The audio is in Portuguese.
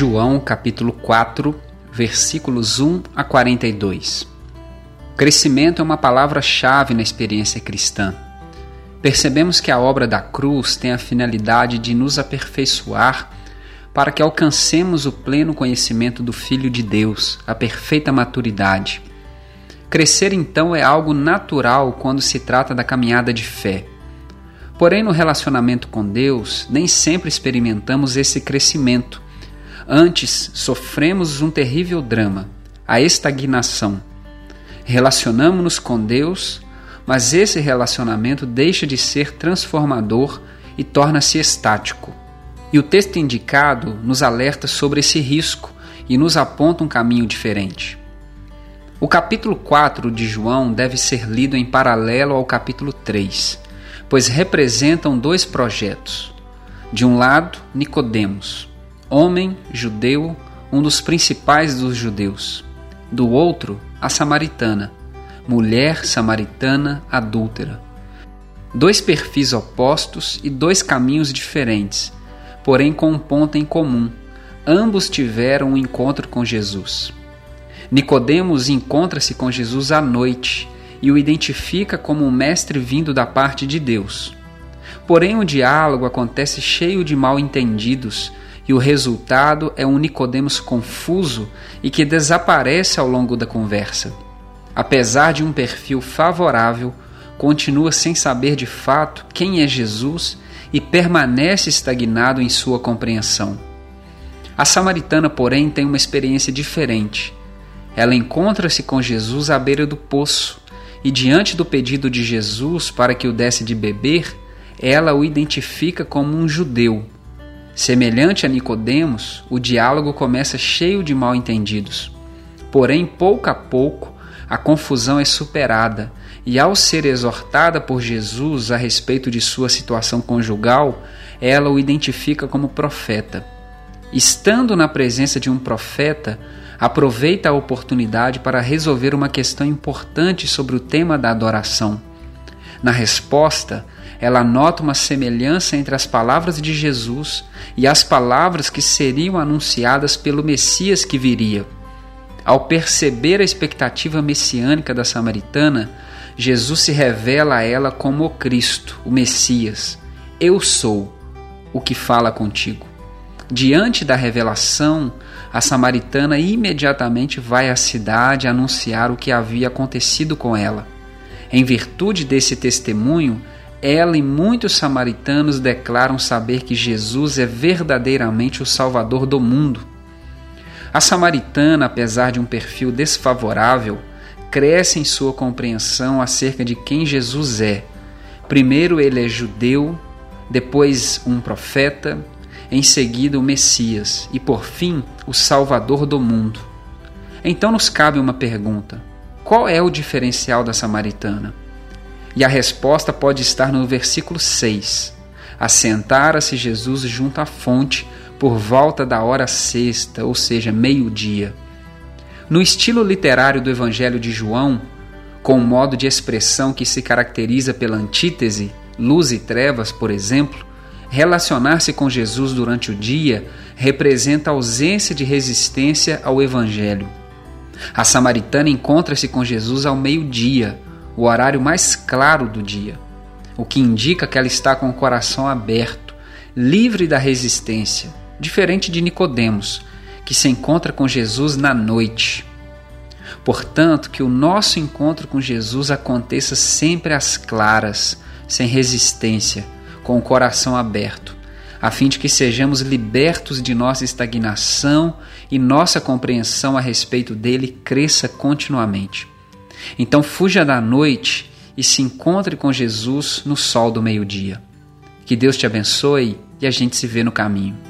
João capítulo 4, versículos 1 a 42. Crescimento é uma palavra-chave na experiência cristã. Percebemos que a obra da cruz tem a finalidade de nos aperfeiçoar para que alcancemos o pleno conhecimento do Filho de Deus, a perfeita maturidade. Crescer então é algo natural quando se trata da caminhada de fé. Porém, no relacionamento com Deus, nem sempre experimentamos esse crescimento. Antes, sofremos um terrível drama, a estagnação. Relacionamos-nos com Deus, mas esse relacionamento deixa de ser transformador e torna-se estático. E o texto indicado nos alerta sobre esse risco e nos aponta um caminho diferente. O capítulo 4 de João deve ser lido em paralelo ao capítulo 3, pois representam dois projetos. De um lado, Nicodemos, homem judeu, um dos principais dos judeus. Do outro, a samaritana, mulher samaritana adúltera. Dois perfis opostos e dois caminhos diferentes, porém com um ponto em comum. Ambos tiveram um encontro com Jesus. Nicodemos encontra-se com Jesus à noite e o identifica como um mestre vindo da parte de Deus. Porém, o diálogo acontece cheio de mal-entendidos e o resultado é um Nicodemos confuso e que desaparece ao longo da conversa. Apesar de um perfil favorável, continua sem saber de fato quem é Jesus e permanece estagnado em sua compreensão. A samaritana, porém, tem uma experiência diferente. Ela encontra-se com Jesus à beira do poço e, diante do pedido de Jesus para que o desse de beber, ela o identifica como um judeu. Semelhante a Nicodemos, o diálogo começa cheio de mal-entendidos. Porém, pouco a pouco, a confusão é superada e, ao ser exortada por Jesus a respeito de sua situação conjugal, ela o identifica como profeta. Estando na presença de um profeta, aproveita a oportunidade para resolver uma questão importante sobre o tema da adoração. Na resposta, ela nota uma semelhança entre as palavras de Jesus e as palavras que seriam anunciadas pelo Messias que viria. Ao perceber a expectativa messiânica da samaritana, Jesus se revela a ela como o Cristo, o Messias. Eu sou o que fala contigo. Diante da revelação, a samaritana imediatamente vai à cidade anunciar o que havia acontecido com ela. Em virtude desse testemunho, ela e muitos samaritanos declaram saber que Jesus é verdadeiramente o Salvador do mundo. A samaritana, apesar de um perfil desfavorável, cresce em sua compreensão acerca de quem Jesus é. Primeiro, ele é judeu, depois, um profeta, em seguida o Messias e, por fim, o Salvador do mundo. Então nos cabe uma pergunta: qual é o diferencial da samaritana? E a resposta pode estar no versículo 6. Assentara-se Jesus junto à fonte por volta da hora sexta, ou seja, meio-dia. No estilo literário do Evangelho de João, com um modo de expressão que se caracteriza pela antítese, luz e trevas, por exemplo, Relacionar-se com Jesus durante o dia representa ausência de resistência ao Evangelho. A samaritana encontra-se com Jesus ao meio-dia, o horário mais claro do dia, o que indica que ela está com o coração aberto, livre da resistência, diferente de Nicodemos, que se encontra com Jesus na noite. Portanto, que o nosso encontro com Jesus aconteça sempre às claras, sem resistência com o coração aberto, a fim de que sejamos libertos de nossa estagnação e nossa compreensão a respeito dele cresça continuamente. Então fuja da noite e se encontre com Jesus no sol do meio-dia. Que Deus te abençoe e a gente se vê no caminho.